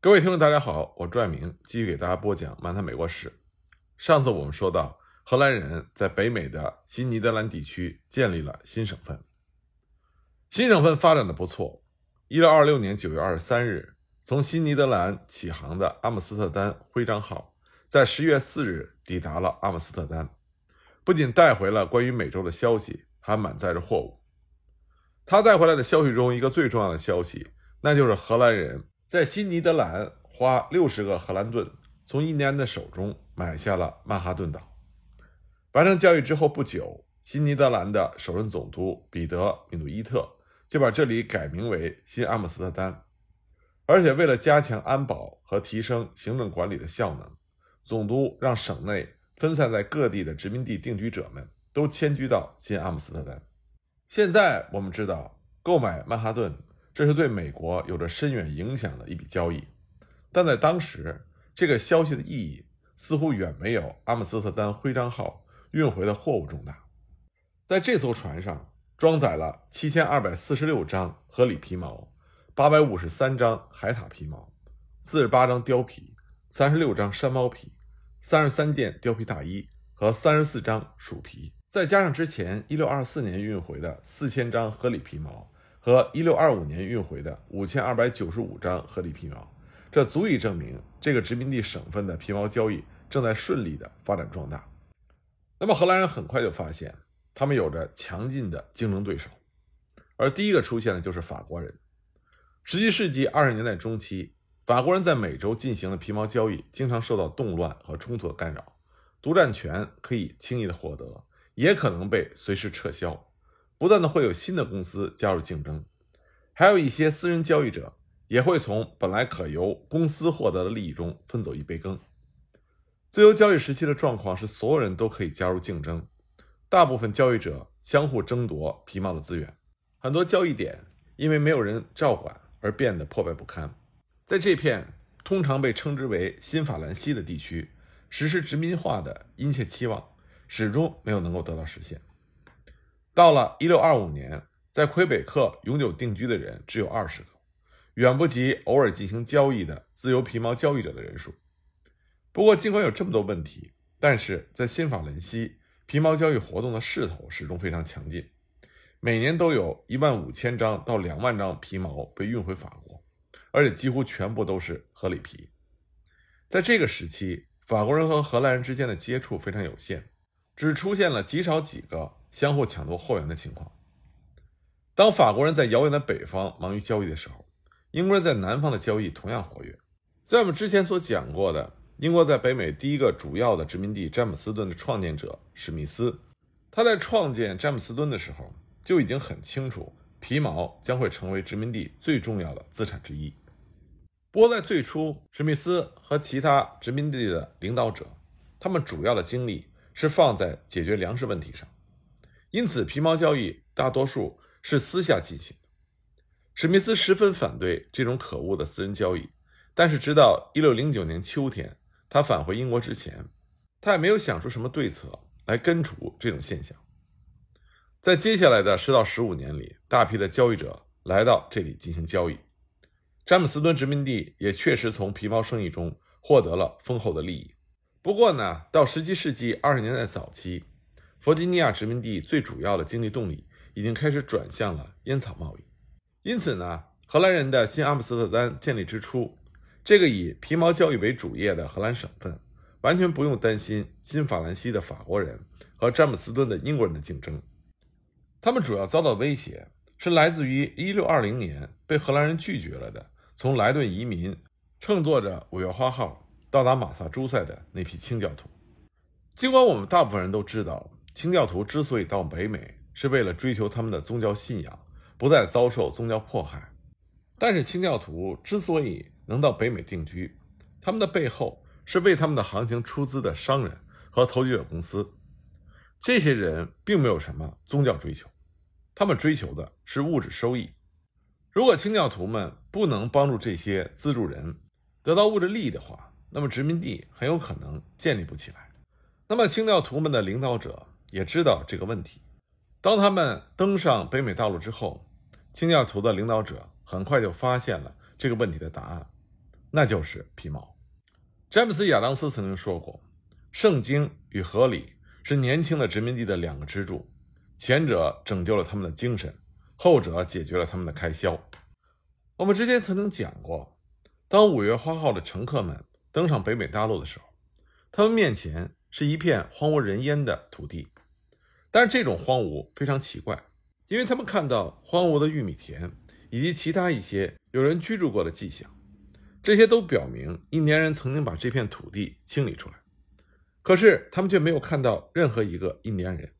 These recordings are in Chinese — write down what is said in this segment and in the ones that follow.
各位听众，大家好，我朱爱明继续给大家播讲《漫谈美国史》。上次我们说到，荷兰人在北美的新尼德兰地区建立了新省份。新省份发展的不错。一六二六年九月二十三日，从新尼德兰起航的阿姆斯特丹徽章号，在十月四日抵达了阿姆斯特丹，不仅带回了关于美洲的消息，还满载着货物。他带回来的消息中，一个最重要的消息，那就是荷兰人。在新尼德兰花六十个荷兰盾从印第安的手中买下了曼哈顿岛。完成交易之后不久，新尼德兰的首任总督彼得·米努伊特就把这里改名为新阿姆斯特丹。而且为了加强安保和提升行政管理的效能，总督让省内分散在各地的殖民地定居者们都迁居到新阿姆斯特丹。现在我们知道，购买曼哈顿。这是对美国有着深远影响的一笔交易，但在当时，这个消息的意义似乎远没有阿姆斯特丹徽章号运回的货物重大。在这艘船上装载了七千二百四十六张合理皮毛、八百五十三张海獭皮毛、四十八张貂皮、三十六张山猫皮、三十三件貂皮大衣和三十四张鼠皮，再加上之前一六二四年运回的四千张合理皮毛。和一六二五年运回的五千二百九十五张合理皮毛，这足以证明这个殖民地省份的皮毛交易正在顺利的发展壮大。那么荷兰人很快就发现，他们有着强劲的竞争对手，而第一个出现的就是法国人。十七世纪二十年代中期，法国人在美洲进行的皮毛交易经常受到动乱和冲突的干扰，独占权可以轻易的获得，也可能被随时撤销。不断的会有新的公司加入竞争，还有一些私人交易者也会从本来可由公司获得的利益中分走一杯羹。自由交易时期的状况是，所有人都可以加入竞争，大部分交易者相互争夺皮毛的资源，很多交易点因为没有人照管而变得破败不堪。在这片通常被称之为新法兰西的地区，实施殖民化的殷切期望始终没有能够得到实现。到了一六二五年，在魁北克永久定居的人只有二十个，远不及偶尔进行交易的自由皮毛交易者的人数。不过，尽管有这么多问题，但是在新法兰西皮毛交易活动的势头始终非常强劲，每年都有一万五千张到两万张皮毛被运回法国，而且几乎全部都是合理皮。在这个时期，法国人和荷兰人之间的接触非常有限，只出现了极少几个。相互抢夺货源的情况。当法国人在遥远的北方忙于交易的时候，英国人在南方的交易同样活跃。在我们之前所讲过的，英国在北美第一个主要的殖民地詹姆斯顿的创建者史密斯，他在创建詹姆斯顿的时候就已经很清楚皮毛将会成为殖民地最重要的资产之一。不过在最初，史密斯和其他殖民地的领导者，他们主要的精力是放在解决粮食问题上。因此，皮毛交易大多数是私下进行的。史密斯十分反对这种可恶的私人交易，但是直到1609年秋天，他返回英国之前，他也没有想出什么对策来根除这种现象。在接下来的十到十五年里，大批的交易者来到这里进行交易，詹姆斯敦殖民地也确实从皮毛生意中获得了丰厚的利益。不过呢，到17世纪20年代早期，弗吉尼亚殖民地最主要的经济动力已经开始转向了烟草贸易，因此呢，荷兰人的新阿姆斯特丹建立之初，这个以皮毛交易为主业的荷兰省份，完全不用担心新法兰西的法国人和詹姆斯敦的英国人的竞争。他们主要遭到威胁是来自于1620年被荷兰人拒绝了的从莱顿移民乘坐着五月花号到达马萨诸塞的那批清教徒。尽管我们大部分人都知道。清教徒之所以到北美，是为了追求他们的宗教信仰，不再遭受宗教迫害。但是，清教徒之所以能到北美定居，他们的背后是为他们的航行出资的商人和投机者公司。这些人并没有什么宗教追求，他们追求的是物质收益。如果清教徒们不能帮助这些资助人得到物质利益的话，那么殖民地很有可能建立不起来。那么，清教徒们的领导者。也知道这个问题。当他们登上北美大陆之后，清教徒的领导者很快就发现了这个问题的答案。那就是皮毛。詹姆斯·亚当斯曾经说过：“圣经与合理是年轻的殖民地的两个支柱，前者拯救了他们的精神，后者解决了他们的开销。”我们之前曾经讲过，当五月花号的乘客们登上北美大陆的时候，他们面前是一片荒无人烟的土地。但是这种荒芜非常奇怪，因为他们看到荒芜的玉米田以及其他一些有人居住过的迹象，这些都表明印第安人曾经把这片土地清理出来。可是他们却没有看到任何一个印第安人，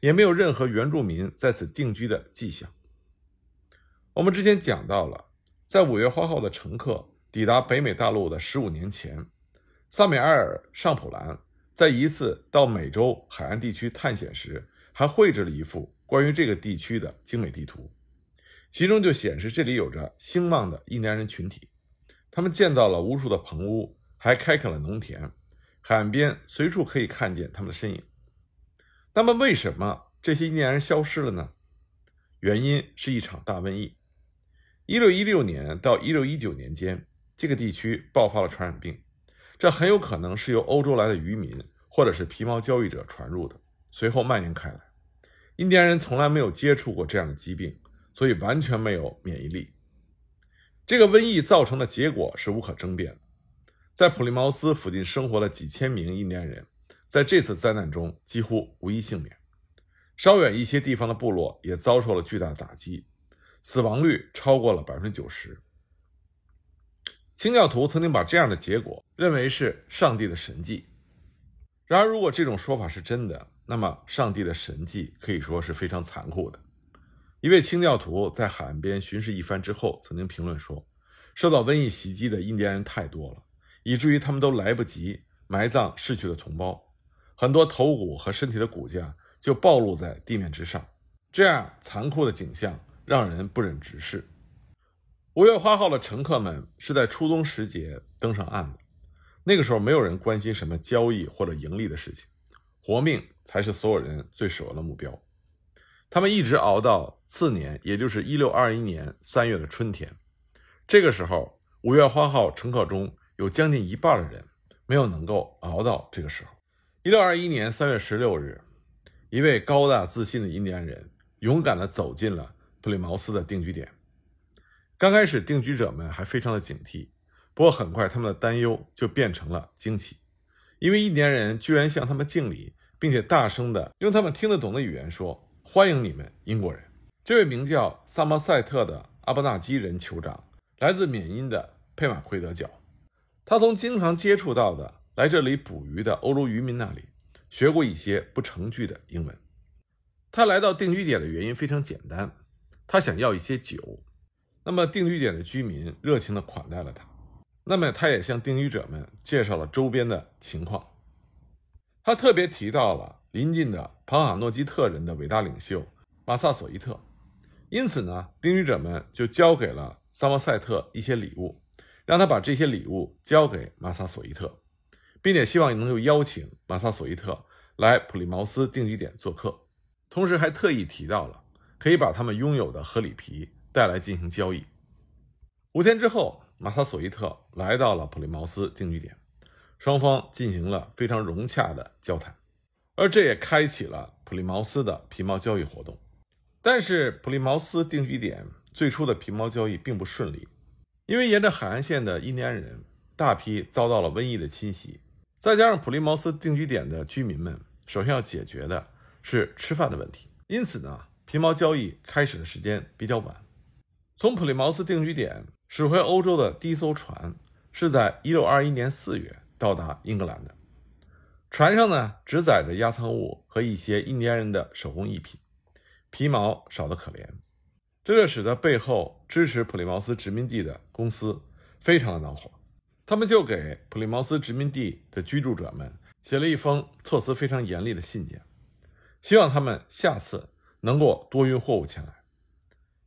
也没有任何原住民在此定居的迹象。我们之前讲到了，在五月花号的乘客抵达北美大陆的十五年前，萨米埃尔·尚普兰。在一次到美洲海岸地区探险时，还绘制了一幅关于这个地区的精美地图，其中就显示这里有着兴旺的印第安人群体，他们建造了无数的棚屋，还开垦了农田，海岸边随处可以看见他们的身影。那么，为什么这些印第安人消失了呢？原因是一场大瘟疫。一六一六年到一六一九年间，这个地区爆发了传染病。这很有可能是由欧洲来的渔民或者是皮毛交易者传入的，随后蔓延开来。印第安人从来没有接触过这样的疾病，所以完全没有免疫力。这个瘟疫造成的结果是无可争辩的。在普利茅斯附近生活的几千名印第安人，在这次灾难中几乎无一幸免。稍远一些地方的部落也遭受了巨大的打击，死亡率超过了百分之九十。清教徒曾经把这样的结果认为是上帝的神迹。然而，如果这种说法是真的，那么上帝的神迹可以说是非常残酷的。一位清教徒在海岸边巡视一番之后，曾经评论说：“受到瘟疫袭击的印第安人太多了，以至于他们都来不及埋葬逝去的同胞，很多头骨和身体的骨架就暴露在地面之上。这样残酷的景象让人不忍直视。”五月花号的乘客们是在初冬时节登上岸的，那个时候没有人关心什么交易或者盈利的事情，活命才是所有人最首要的目标。他们一直熬到次年，也就是一六二一年三月的春天。这个时候，五月花号乘客中有将近一半的人没有能够熬到这个时候。一六二一年三月十六日，一位高大自信的印第安人勇敢地走进了普利茅斯的定居点。刚开始，定居者们还非常的警惕，不过很快，他们的担忧就变成了惊奇，因为印第安人居然向他们敬礼，并且大声的用他们听得懂的语言说：“欢迎你们，英国人。”这位名叫萨默塞特的阿布纳基人酋长来自缅因的佩马奎德角，他从经常接触到的来这里捕鱼的欧洲渔民那里学过一些不成句的英文。他来到定居点的原因非常简单，他想要一些酒。那么定居点的居民热情地款待了他，那么他也向定居者们介绍了周边的情况。他特别提到了邻近的庞哈诺基特人的伟大领袖马萨索伊特，因此呢，定居者们就交给了萨默塞特一些礼物，让他把这些礼物交给马萨索伊特，并且希望能够邀请马萨索伊特来普利茅斯定居点做客，同时还特意提到了可以把他们拥有的河里皮。再来进行交易。五天之后，马萨索伊特来到了普利茅斯定居点，双方进行了非常融洽的交谈，而这也开启了普利茅斯的皮毛交易活动。但是，普利茅斯定居点最初的皮毛交易并不顺利，因为沿着海岸线的印第安人大批遭到了瘟疫的侵袭，再加上普利茅斯定居点的居民们首先要解决的是吃饭的问题，因此呢，皮毛交易开始的时间比较晚。从普利茅斯定居点驶回欧洲的第一艘船是在1621年4月到达英格兰的。船上呢，只载着压舱物和一些印第安人的手工艺品，皮毛少得可怜。这就使得背后支持普利茅斯殖民地的公司非常的恼火，他们就给普利茅斯殖民地的居住者们写了一封措辞非常严厉的信件，希望他们下次能够多运货物前来。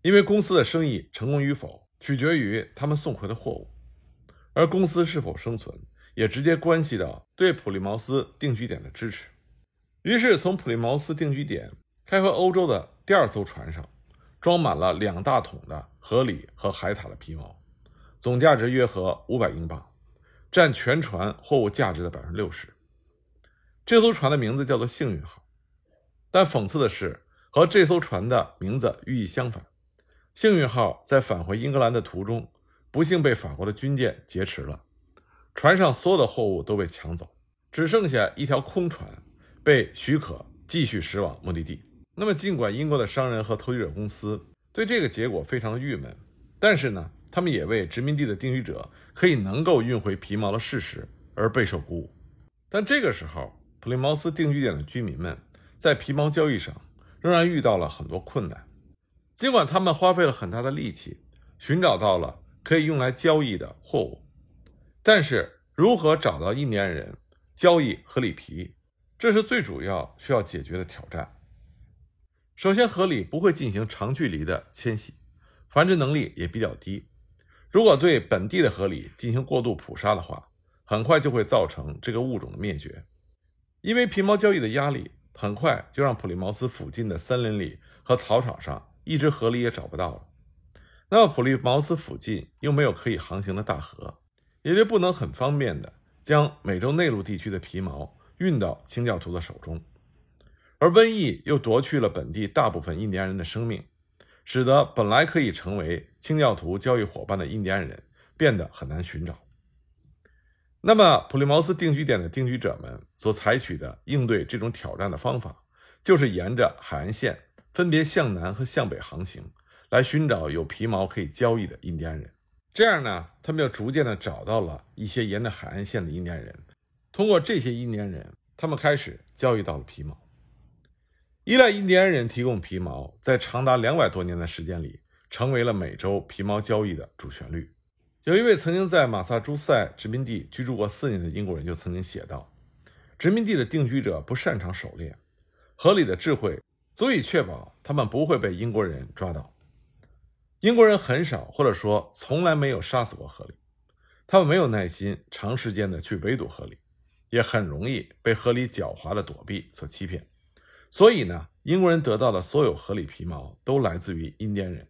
因为公司的生意成功与否取决于他们送回的货物，而公司是否生存也直接关系到对普利茅斯定居点的支持。于是，从普利茅斯定居点开回欧洲的第二艘船上，装满了两大桶的河狸和海獭的皮毛，总价值约合五百英镑，占全船货物价值的百分之六十。这艘船的名字叫做“幸运号”，但讽刺的是，和这艘船的名字寓意相反。幸运号在返回英格兰的途中，不幸被法国的军舰劫持了，船上所有的货物都被抢走，只剩下一条空船被许可继续驶往目的地。那么，尽管英国的商人和投机者公司对这个结果非常的郁闷，但是呢，他们也为殖民地的定居者可以能够运回皮毛的事实而备受鼓舞。但这个时候，普利茅斯定居点的居民们在皮毛交易上仍然遇到了很多困难。尽管他们花费了很大的力气寻找到了可以用来交易的货物，但是如何找到印第安人交易河里皮，这是最主要需要解决的挑战。首先，河里不会进行长距离的迁徙，繁殖能力也比较低。如果对本地的河里进行过度捕杀的话，很快就会造成这个物种的灭绝。因为皮毛交易的压力，很快就让普利茅斯附近的森林里和草场上。一只河里也找不到了。那么普利茅斯附近又没有可以航行的大河，也就不能很方便的将美洲内陆地区的皮毛运到清教徒的手中。而瘟疫又夺去了本地大部分印第安人的生命，使得本来可以成为清教徒交易伙伴的印第安人变得很难寻找。那么普利茅斯定居点的定居者们所采取的应对这种挑战的方法，就是沿着海岸线。分别向南和向北航行，来寻找有皮毛可以交易的印第安人。这样呢，他们就逐渐的找到了一些沿着海岸线的印第安人。通过这些印第安人，他们开始交易到了皮毛。依赖印第安人提供皮毛，在长达两百多年的时间里，成为了美洲皮毛交易的主旋律。有一位曾经在马萨诸塞殖民地居住过四年的英国人就曾经写道：“殖民地的定居者不擅长狩猎，合理的智慧。”足以确保他们不会被英国人抓到。英国人很少，或者说从来没有杀死过河狸。他们没有耐心长时间的去围堵河狸，也很容易被河狸狡猾的躲避所欺骗。所以呢，英国人得到的所有河狸皮毛都来自于印第安人，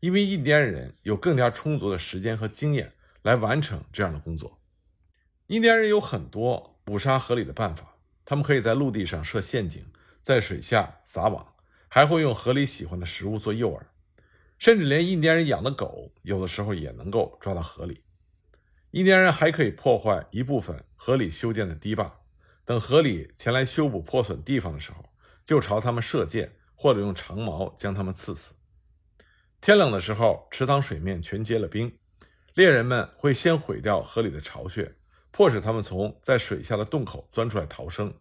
因为印第安人有更加充足的时间和经验来完成这样的工作。印第安人有很多捕杀河狸的办法，他们可以在陆地上设陷阱。在水下撒网，还会用河里喜欢的食物做诱饵，甚至连印第安人养的狗，有的时候也能够抓到河里。印第安人还可以破坏一部分河里修建的堤坝，等河里前来修补破损地方的时候，就朝他们射箭，或者用长矛将他们刺死。天冷的时候，池塘水面全结了冰，猎人们会先毁掉河里的巢穴，迫使他们从在水下的洞口钻出来逃生。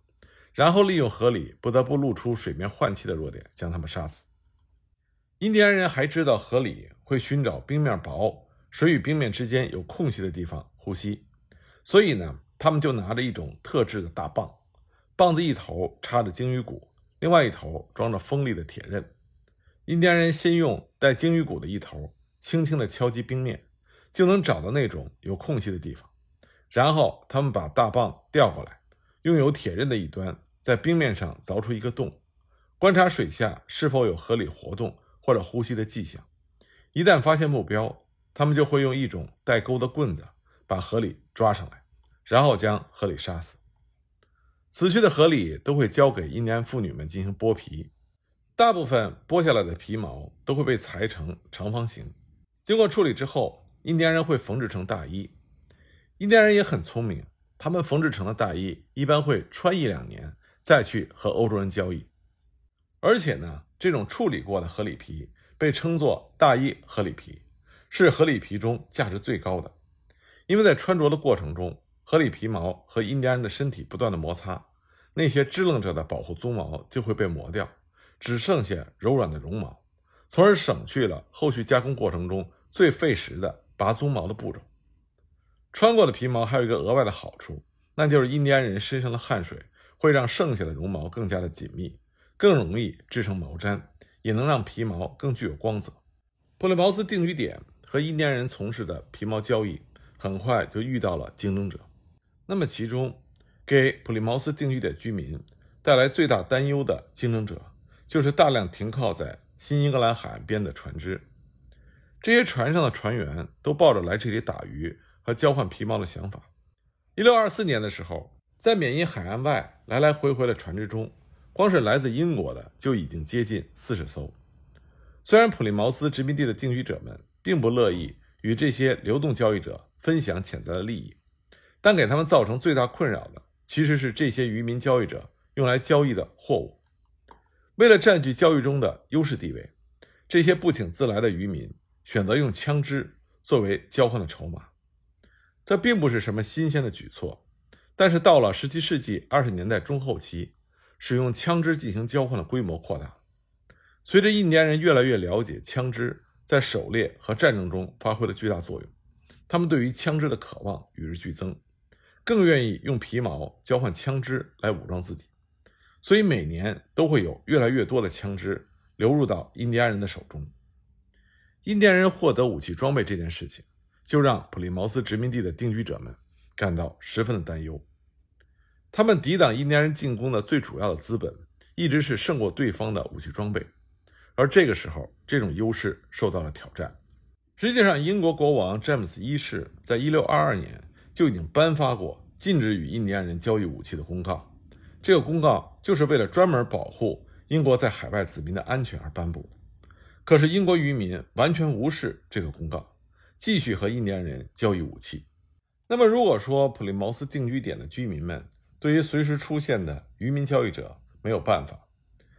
然后利用河里不得不露出水面换气的弱点，将他们杀死。印第安人还知道河里会寻找冰面薄、水与冰面之间有空隙的地方呼吸，所以呢，他们就拿着一种特制的大棒，棒子一头插着鲸鱼骨，另外一头装着锋利的铁刃。印第安人先用带鲸鱼骨的一头轻轻地敲击冰面，就能找到那种有空隙的地方，然后他们把大棒调过来。拥有铁刃的一端在冰面上凿出一个洞，观察水下是否有河里活动或者呼吸的迹象。一旦发现目标，他们就会用一种带钩的棍子把河里抓上来，然后将河里杀死。死去的河里都会交给印第安妇女们进行剥皮，大部分剥下来的皮毛都会被裁成长方形，经过处理之后，印第安人会缝制成大衣。印第安人也很聪明。他们缝制成的大衣一般会穿一两年，再去和欧洲人交易。而且呢，这种处理过的河里皮被称作大衣河里皮，是河里皮中价值最高的。因为在穿着的过程中，河里皮毛和印第安人的身体不断的摩擦，那些支棱着的保护鬃毛就会被磨掉，只剩下柔软的绒毛，从而省去了后续加工过程中最费时的拔鬃毛的步骤。穿过的皮毛还有一个额外的好处，那就是印第安人身上的汗水会让剩下的绒毛更加的紧密，更容易制成毛毡，也能让皮毛更具有光泽。普利茅斯定居点和印第安人从事的皮毛交易很快就遇到了竞争者。那么，其中给普利茅斯定居点居民带来最大担忧的竞争者，就是大量停靠在新英格兰海岸边的船只。这些船上的船员都抱着来这里打鱼和交换皮毛的想法。一六二四年的时候，在缅因海岸外来来回回的船只中，光是来自英国的就已经接近四十艘。虽然普利茅斯殖民地的定居者们并不乐意与这些流动交易者分享潜在的利益，但给他们造成最大困扰的其实是这些渔民交易者用来交易的货物。为了占据交易中的优势地位，这些不请自来的渔民。选择用枪支作为交换的筹码，这并不是什么新鲜的举措。但是到了17世纪20年代中后期，使用枪支进行交换的规模扩大。随着印第安人越来越了解枪支在狩猎和战争中发挥了巨大作用，他们对于枪支的渴望与日俱增，更愿意用皮毛交换枪支来武装自己。所以每年都会有越来越多的枪支流入到印第安人的手中。印第安人获得武器装备这件事情，就让普利茅斯殖民地的定居者们感到十分的担忧。他们抵挡印第安人进攻的最主要的资本，一直是胜过对方的武器装备。而这个时候，这种优势受到了挑战。实际上，英国国王詹姆斯一世在1622年就已经颁发过禁止与印第安人交易武器的公告。这个公告就是为了专门保护英国在海外子民的安全而颁布。可是英国渔民完全无视这个公告，继续和印第安人交易武器。那么，如果说普利茅斯定居点的居民们对于随时出现的渔民交易者没有办法，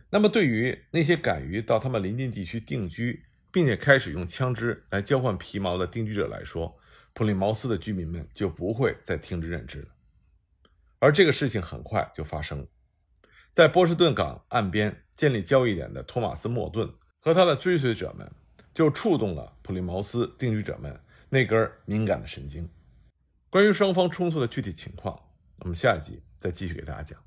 那么对于那些敢于到他们邻近地区定居，并且开始用枪支来交换皮毛的定居者来说，普利茅斯的居民们就不会再听之任之了。而这个事情很快就发生了，在波士顿港岸边建立交易点的托马斯·莫顿。和他的追随者们，就触动了普利茅斯定居者们那根敏感的神经。关于双方冲突的具体情况，我们下一集再继续给大家讲。